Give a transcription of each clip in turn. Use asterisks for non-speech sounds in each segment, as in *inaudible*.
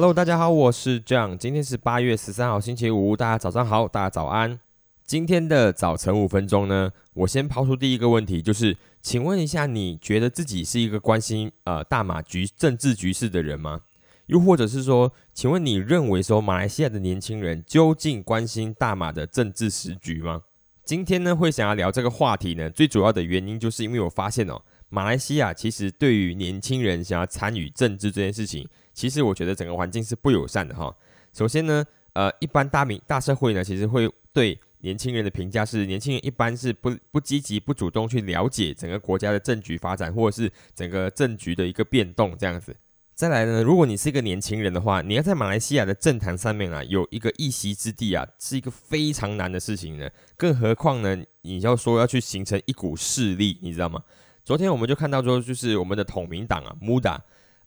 Hello，大家好，我是 John，今天是八月十三号星期五，大家早上好，大家早安。今天的早晨五分钟呢，我先抛出第一个问题，就是请问一下，你觉得自己是一个关心呃大马局政治局势的人吗？又或者是说，请问你认为说马来西亚的年轻人究竟关心大马的政治时局吗？今天呢会想要聊这个话题呢，最主要的原因就是因为我发现哦，马来西亚其实对于年轻人想要参与政治这件事情。其实我觉得整个环境是不友善的哈。首先呢，呃，一般大民大社会呢，其实会对年轻人的评价是，年轻人一般是不不积极、不主动去了解整个国家的政局发展，或者是整个政局的一个变动这样子。再来呢，如果你是一个年轻人的话，你要在马来西亚的政坛上面啊，有一个一席之地啊，是一个非常难的事情呢。更何况呢，你要说要去形成一股势力，你知道吗？昨天我们就看到说，就是我们的统民党啊，MUDA。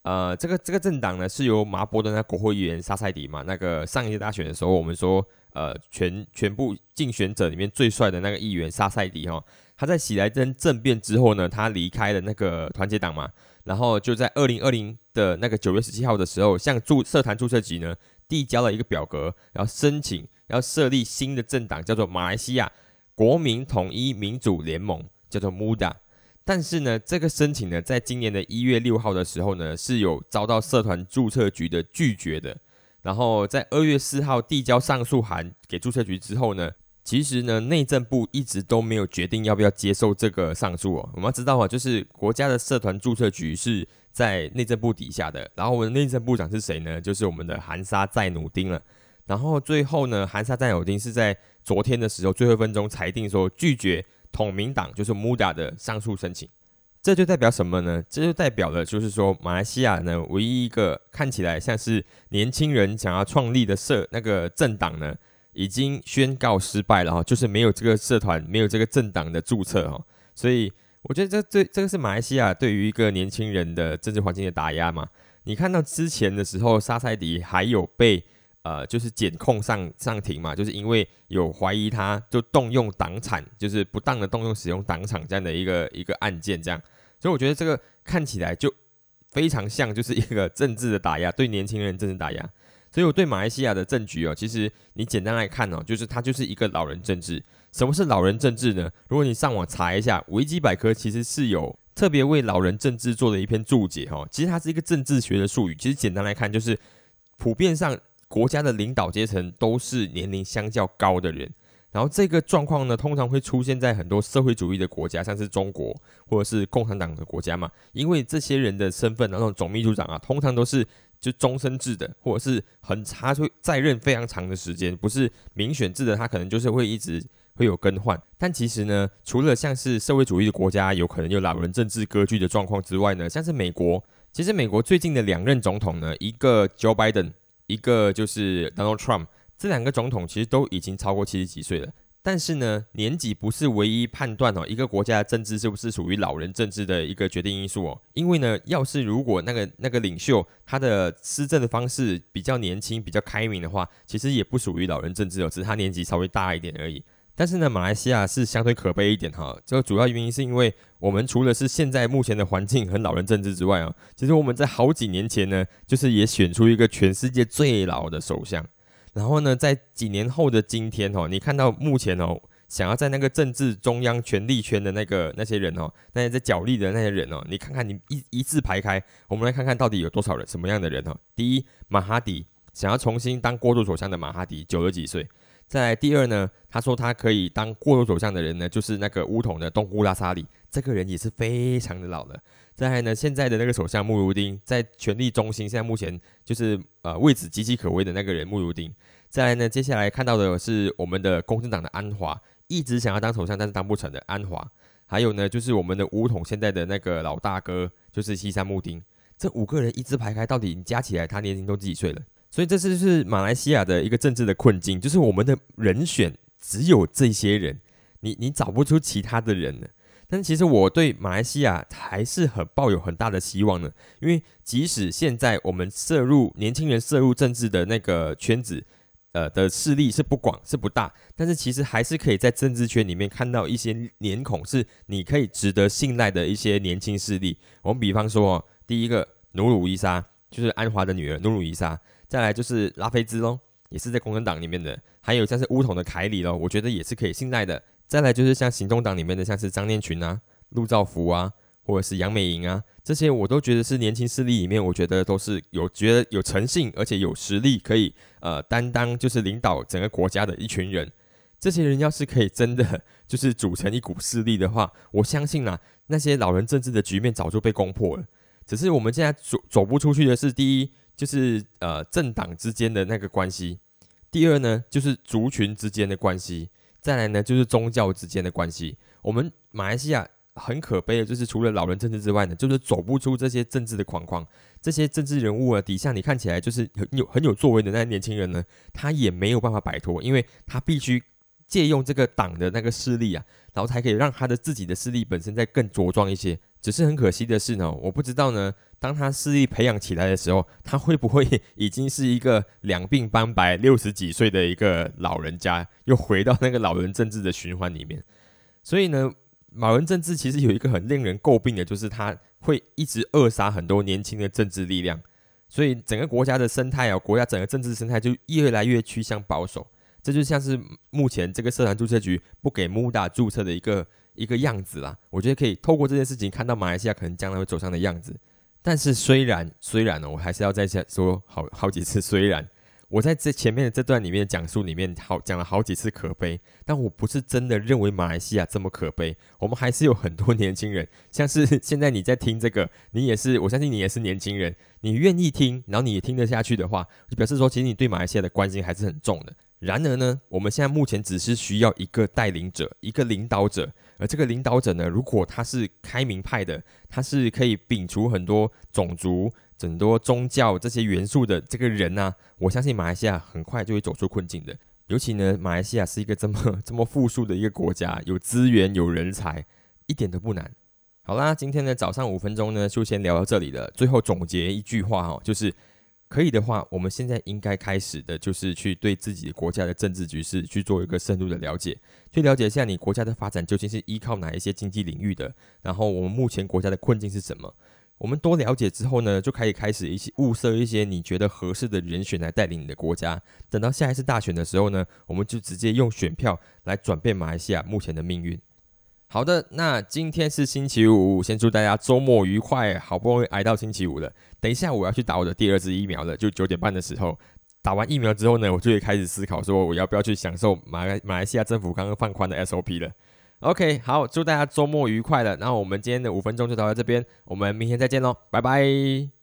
呃，这个这个政党呢，是由麻波的那国会议员沙塞迪嘛。那个上一届大选的时候，我们说，呃，全全部竞选者里面最帅的那个议员沙塞迪哈，他在喜来登政变之后呢，他离开了那个团结党嘛，然后就在二零二零的那个九月十七号的时候，向注社团注册局呢递交了一个表格，然后申请要设立新的政党，叫做马来西亚国民统一民主联盟，叫做 MUDA。但是呢，这个申请呢，在今年的一月六号的时候呢，是有遭到社团注册局的拒绝的。然后在二月四号递交上诉函给注册局之后呢，其实呢，内政部一直都没有决定要不要接受这个上诉哦。我们要知道啊，就是国家的社团注册局是在内政部底下的，然后我们的内政部长是谁呢？就是我们的韩沙在努丁了。然后最后呢，韩沙在努丁是在昨天的时候最后一分钟裁定说拒绝。统民党就是 MUDA 的上诉申请，这就代表什么呢？这就代表了，就是说马来西亚呢，唯一一个看起来像是年轻人想要创立的社那个政党呢，已经宣告失败了哈，就是没有这个社团，没有这个政党的注册哈。所以我觉得这这这个是马来西亚对于一个年轻人的政治环境的打压嘛。你看到之前的时候，沙塞迪还有被。呃，就是检控上上庭嘛，就是因为有怀疑他就动用党产，就是不当的动用使用党产这样的一个一个案件，这样，所以我觉得这个看起来就非常像就是一个政治的打压，对年轻人政治打压。所以我对马来西亚的政局哦，其实你简单来看哦，就是它就是一个老人政治。什么是老人政治呢？如果你上网查一下维基百科，其实是有特别为老人政治做的一篇注解哈。其实它是一个政治学的术语，其实简单来看就是普遍上。国家的领导阶层都是年龄相较高的人，然后这个状况呢，通常会出现在很多社会主义的国家，像是中国或者是共产党的国家嘛。因为这些人的身份，那种总秘书长啊，通常都是就终身制的，或者是很他会在任非常长的时间，不是民选制的，他可能就是会一直会有更换。但其实呢，除了像是社会主义的国家有可能有老人政治割据的状况之外呢，像是美国，其实美国最近的两任总统呢，一个 Joe Biden。一个就是 Donald Trump，这两个总统其实都已经超过七十几岁了，但是呢，年纪不是唯一判断哦一个国家的政治是不是属于老人政治的一个决定因素哦。因为呢，要是如果那个那个领袖他的施政的方式比较年轻、比较开明的话，其实也不属于老人政治哦，只是他年纪稍微大一点而已。但是呢，马来西亚是相对可悲一点哈。这个主要原因是因为我们除了是现在目前的环境很老人政治之外啊，*laughs* 其实我们在好几年前呢，就是也选出一个全世界最老的首相。然后呢，在几年后的今天哦，你看到目前哦，想要在那个政治中央权力圈的那个那些人哦，那些在角力的那些人哦，你看看你一一字排开，我们来看看到底有多少人，什么样的人哦？第一，马哈迪想要重新当过渡首相的马哈迪，九十几岁。再第二呢，他说他可以当过渡首相的人呢，就是那个乌统的东姑拉沙里，这个人也是非常的老了。再来呢，现在的那个首相穆如丁在权力中心，现在目前就是呃位置岌岌可危的那个人穆如丁。再来呢，接下来看到的是我们的公正党的安华，一直想要当首相，但是当不成的安华。还有呢，就是我们的乌统现在的那个老大哥，就是西山穆丁。这五个人一字排开，到底加起来他年龄都几岁了？所以这次是马来西亚的一个政治的困境，就是我们的人选只有这些人，你你找不出其他的人了。但其实我对马来西亚还是很抱有很大的希望的，因为即使现在我们涉入年轻人涉入政治的那个圈子，呃的势力是不广是不大，但是其实还是可以在政治圈里面看到一些脸孔是你可以值得信赖的一些年轻势力。我们比方说，第一个努鲁伊莎就是安华的女儿努鲁伊莎。再来就是拉菲兹喽，也是在共产党里面的，还有像是乌统的凯里喽，我觉得也是可以信赖的。再来就是像行动党里面的，像是张念群啊、陆兆福啊，或者是杨美莹啊，这些我都觉得是年轻势力里面，我觉得都是有觉得有诚信，而且有实力可以呃担当，就是领导整个国家的一群人。这些人要是可以真的 *laughs* 就是组成一股势力的话，我相信啊，那些老人政治的局面早就被攻破了。只是我们现在走走不出去的是，第一就是呃政党之间的那个关系，第二呢就是族群之间的关系，再来呢就是宗教之间的关系。我们马来西亚很可悲的就是，除了老人政治之外呢，就是走不出这些政治的框框。这些政治人物啊，底下你看起来就是很有很有作为的那些年轻人呢，他也没有办法摆脱，因为他必须。借用这个党的那个势力啊，然后才可以让他的自己的势力本身再更茁壮一些。只是很可惜的是呢，我不知道呢，当他势力培养起来的时候，他会不会已经是一个两鬓斑白、六十几岁的一个老人家，又回到那个老人政治的循环里面。所以呢，马文政治其实有一个很令人诟病的，就是他会一直扼杀很多年轻的政治力量。所以整个国家的生态啊，国家整个政治生态就越来越趋向保守。这就像是目前这个社团注册局不给 MUDA 注册的一个一个样子啦。我觉得可以透过这件事情看到马来西亚可能将来会走上的样子。但是虽然虽然呢，我还是要再说好好几次。虽然我在这前面的这段里面讲述里面好讲了好几次可悲，但我不是真的认为马来西亚这么可悲。我们还是有很多年轻人，像是现在你在听这个，你也是，我相信你也是年轻人，你愿意听，然后你也听得下去的话，就表示说其实你对马来西亚的关心还是很重的。然而呢，我们现在目前只是需要一个带领者，一个领导者。而这个领导者呢，如果他是开明派的，他是可以摒除很多种族、很多宗教这些元素的这个人呢，我相信马来西亚很快就会走出困境的。尤其呢，马来西亚是一个这么这么富庶的一个国家，有资源、有人才，一点都不难。好啦，今天的早上五分钟呢，就先聊到这里了。最后总结一句话哈，就是。可以的话，我们现在应该开始的就是去对自己国家的政治局势去做一个深入的了解，去了解一下你国家的发展究竟是依靠哪一些经济领域的，然后我们目前国家的困境是什么。我们多了解之后呢，就可以开始一些物色一些你觉得合适的人选来带领你的国家。等到下一次大选的时候呢，我们就直接用选票来转变马来西亚目前的命运。好的，那今天是星期五，先祝大家周末愉快。好不容易挨到星期五了，等一下我要去打我的第二支疫苗了，就九点半的时候打完疫苗之后呢，我就会开始思考说我要不要去享受马来马来西亚政府刚刚放宽的 SOP 了。OK，好，祝大家周末愉快了。然后我们今天的五分钟就到这边，我们明天再见喽，拜拜。